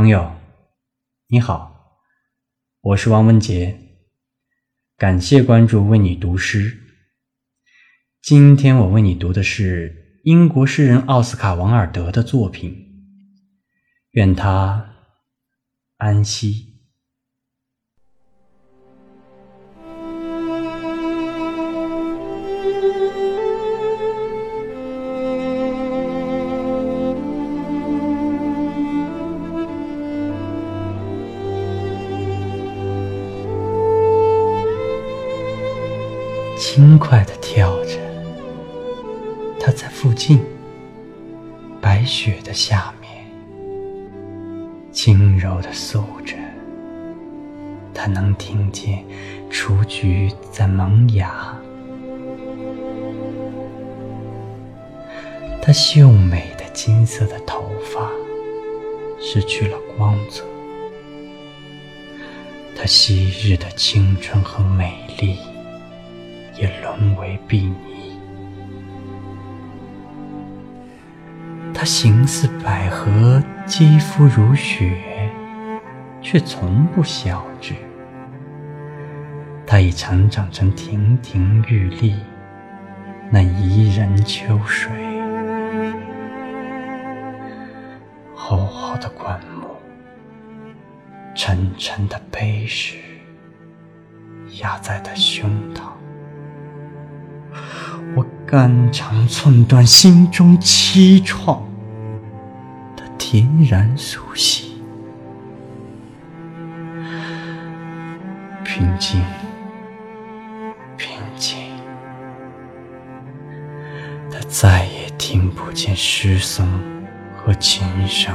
朋友，你好，我是王文杰，感谢关注，为你读诗。今天我为你读的是英国诗人奥斯卡·王尔德的作品，愿他安息。轻快地跳着，它在附近，白雪的下面，轻柔地诉着。它能听见雏菊在萌芽，它秀美的金色的头发失去了光泽，它昔日的青春和美丽。也沦为婢女。她形似百合，肌肤如雪，却从不消滞。她已成长成亭亭玉立，那怡人秋水。厚厚的棺木，沉沉的碑石，压在她胸膛。肝肠寸断，心中凄怆。他恬然苏息，平静，平静。他再也听不见诗声和琴声。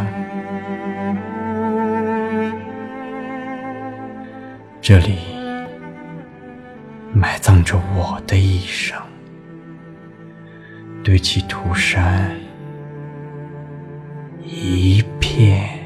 这里埋葬着我的一生。堆起涂山，一片。